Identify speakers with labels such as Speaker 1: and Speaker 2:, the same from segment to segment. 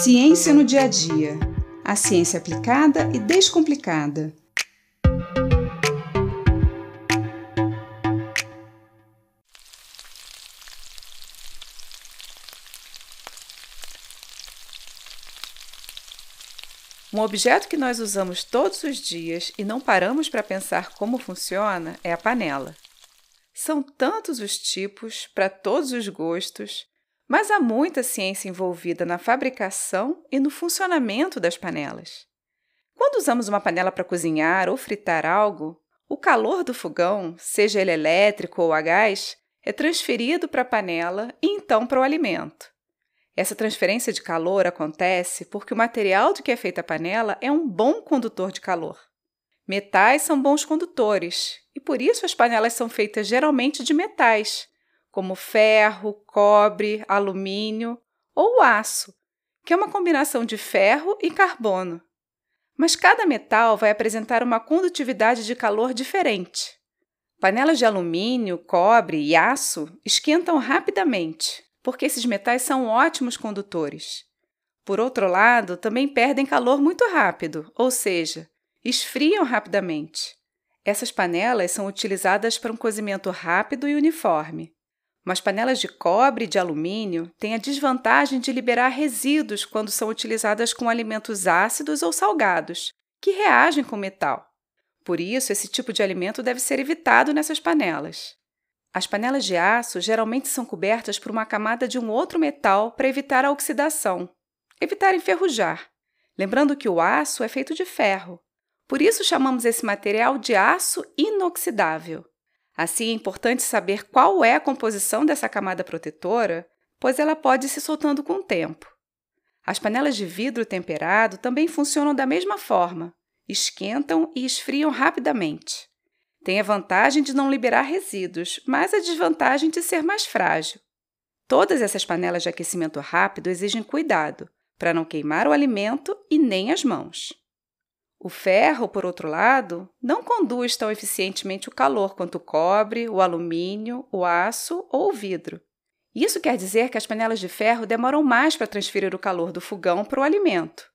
Speaker 1: Ciência no dia a dia. A ciência aplicada e descomplicada.
Speaker 2: Um objeto que nós usamos todos os dias e não paramos para pensar como funciona é a panela. São tantos os tipos, para todos os gostos, mas há muita ciência envolvida na fabricação e no funcionamento das panelas. Quando usamos uma panela para cozinhar ou fritar algo, o calor do fogão, seja ele elétrico ou a gás, é transferido para a panela e então para o alimento. Essa transferência de calor acontece porque o material de que é feita a panela é um bom condutor de calor. Metais são bons condutores e por isso as panelas são feitas geralmente de metais, como ferro, cobre, alumínio ou aço, que é uma combinação de ferro e carbono. Mas cada metal vai apresentar uma condutividade de calor diferente. Panelas de alumínio, cobre e aço esquentam rapidamente, porque esses metais são ótimos condutores. Por outro lado, também perdem calor muito rápido, ou seja, esfriam rapidamente. Essas panelas são utilizadas para um cozimento rápido e uniforme. Mas panelas de cobre e de alumínio têm a desvantagem de liberar resíduos quando são utilizadas com alimentos ácidos ou salgados, que reagem com metal. Por isso, esse tipo de alimento deve ser evitado nessas panelas. As panelas de aço geralmente são cobertas por uma camada de um outro metal para evitar a oxidação, evitar enferrujar. Lembrando que o aço é feito de ferro. Por isso chamamos esse material de aço inoxidável. Assim, é importante saber qual é a composição dessa camada protetora, pois ela pode se soltando com o tempo. As panelas de vidro temperado também funcionam da mesma forma, esquentam e esfriam rapidamente. Tem a vantagem de não liberar resíduos, mas a desvantagem de ser mais frágil. Todas essas panelas de aquecimento rápido exigem cuidado para não queimar o alimento e nem as mãos. O ferro, por outro lado, não conduz tão eficientemente o calor quanto o cobre, o alumínio, o aço ou o vidro. Isso quer dizer que as panelas de ferro demoram mais para transferir o calor do fogão para o alimento.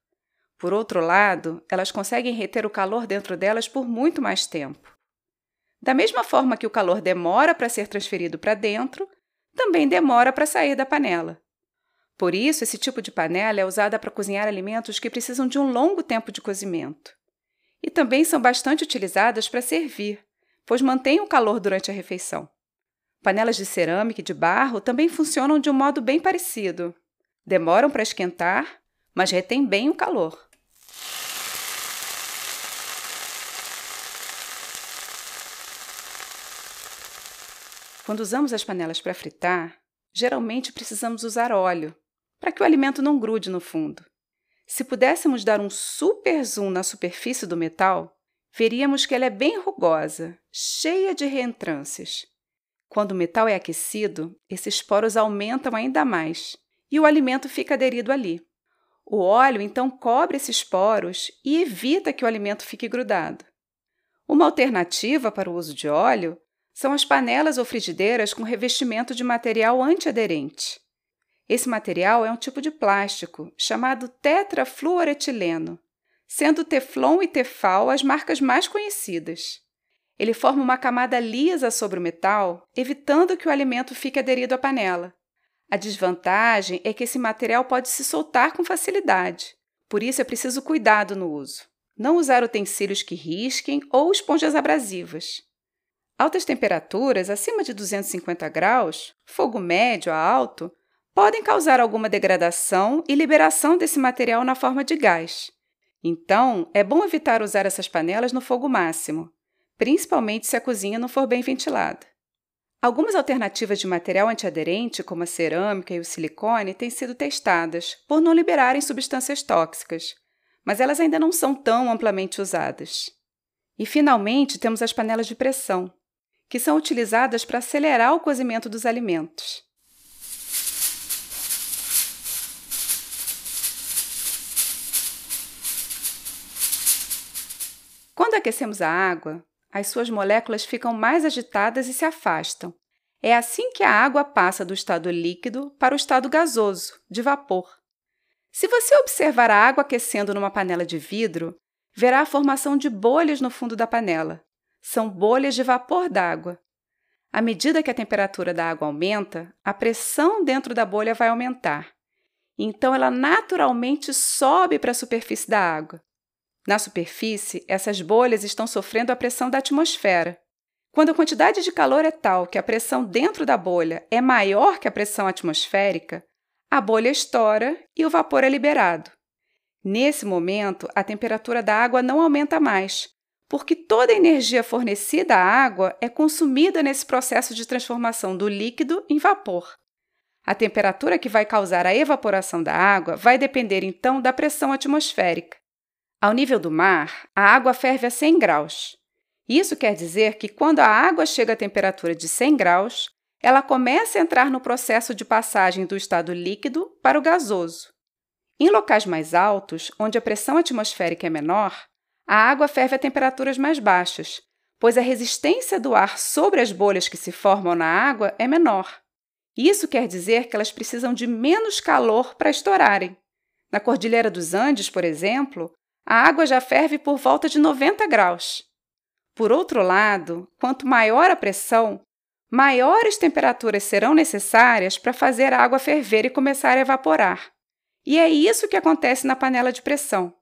Speaker 2: Por outro lado, elas conseguem reter o calor dentro delas por muito mais tempo. Da mesma forma que o calor demora para ser transferido para dentro, também demora para sair da panela. Por isso, esse tipo de panela é usada para cozinhar alimentos que precisam de um longo tempo de cozimento. E também são bastante utilizadas para servir, pois mantêm o calor durante a refeição. Panelas de cerâmica e de barro também funcionam de um modo bem parecido. Demoram para esquentar, mas retêm bem o calor. Quando usamos as panelas para fritar, geralmente precisamos usar óleo, para que o alimento não grude no fundo. Se pudéssemos dar um super zoom na superfície do metal, veríamos que ela é bem rugosa, cheia de reentrâncias. Quando o metal é aquecido, esses poros aumentam ainda mais e o alimento fica aderido ali. O óleo então cobre esses poros e evita que o alimento fique grudado. Uma alternativa para o uso de óleo são as panelas ou frigideiras com revestimento de material antiaderente. Esse material é um tipo de plástico chamado tetrafluoretileno, sendo Teflon e Tefal as marcas mais conhecidas. Ele forma uma camada lisa sobre o metal, evitando que o alimento fique aderido à panela. A desvantagem é que esse material pode se soltar com facilidade, por isso é preciso cuidado no uso. Não usar utensílios que risquem ou esponjas abrasivas. Altas temperaturas, acima de 250 graus, fogo médio a alto, podem causar alguma degradação e liberação desse material na forma de gás. Então, é bom evitar usar essas panelas no fogo máximo, principalmente se a cozinha não for bem ventilada. Algumas alternativas de material antiaderente, como a cerâmica e o silicone, têm sido testadas por não liberarem substâncias tóxicas, mas elas ainda não são tão amplamente usadas. E, finalmente, temos as panelas de pressão, que são utilizadas para acelerar o cozimento dos alimentos. Aquecemos a água, as suas moléculas ficam mais agitadas e se afastam. É assim que a água passa do estado líquido para o estado gasoso, de vapor. Se você observar a água aquecendo numa panela de vidro, verá a formação de bolhas no fundo da panela. São bolhas de vapor d'água. À medida que a temperatura da água aumenta, a pressão dentro da bolha vai aumentar. Então, ela naturalmente sobe para a superfície da água. Na superfície, essas bolhas estão sofrendo a pressão da atmosfera. Quando a quantidade de calor é tal que a pressão dentro da bolha é maior que a pressão atmosférica, a bolha estoura e o vapor é liberado. Nesse momento, a temperatura da água não aumenta mais, porque toda a energia fornecida à água é consumida nesse processo de transformação do líquido em vapor. A temperatura que vai causar a evaporação da água vai depender então da pressão atmosférica. Ao nível do mar, a água ferve a 100 graus. Isso quer dizer que quando a água chega à temperatura de 100 graus, ela começa a entrar no processo de passagem do estado líquido para o gasoso. Em locais mais altos, onde a pressão atmosférica é menor, a água ferve a temperaturas mais baixas, pois a resistência do ar sobre as bolhas que se formam na água é menor. Isso quer dizer que elas precisam de menos calor para estourarem. Na Cordilheira dos Andes, por exemplo, a água já ferve por volta de 90 graus. Por outro lado, quanto maior a pressão, maiores temperaturas serão necessárias para fazer a água ferver e começar a evaporar. E é isso que acontece na panela de pressão.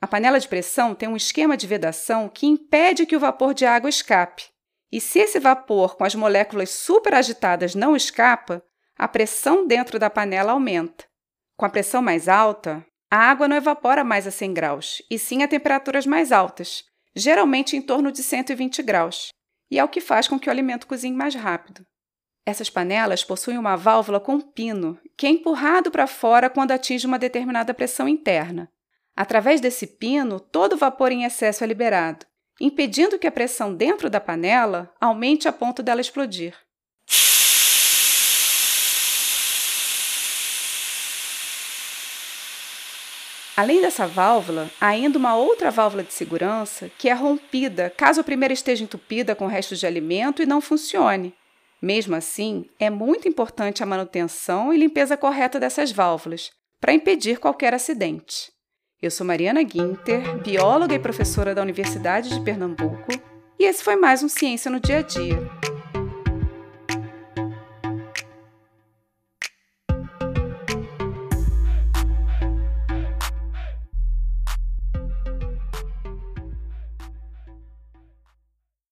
Speaker 2: A panela de pressão tem um esquema de vedação que impede que o vapor de água escape. E se esse vapor com as moléculas superagitadas não escapa, a pressão dentro da panela aumenta. Com a pressão mais alta, a água não evapora mais a 100 graus, e sim a temperaturas mais altas, geralmente em torno de 120 graus, e é o que faz com que o alimento cozinhe mais rápido. Essas panelas possuem uma válvula com pino, que é empurrado para fora quando atinge uma determinada pressão interna. Através desse pino, todo o vapor em excesso é liberado, impedindo que a pressão dentro da panela aumente a ponto dela explodir. Além dessa válvula, há ainda uma outra válvula de segurança que é rompida caso a primeira esteja entupida com restos de alimento e não funcione. Mesmo assim, é muito importante a manutenção e limpeza correta dessas válvulas para impedir qualquer acidente. Eu sou Mariana Guinter, bióloga e professora da Universidade de Pernambuco, e esse foi mais um Ciência no Dia a Dia.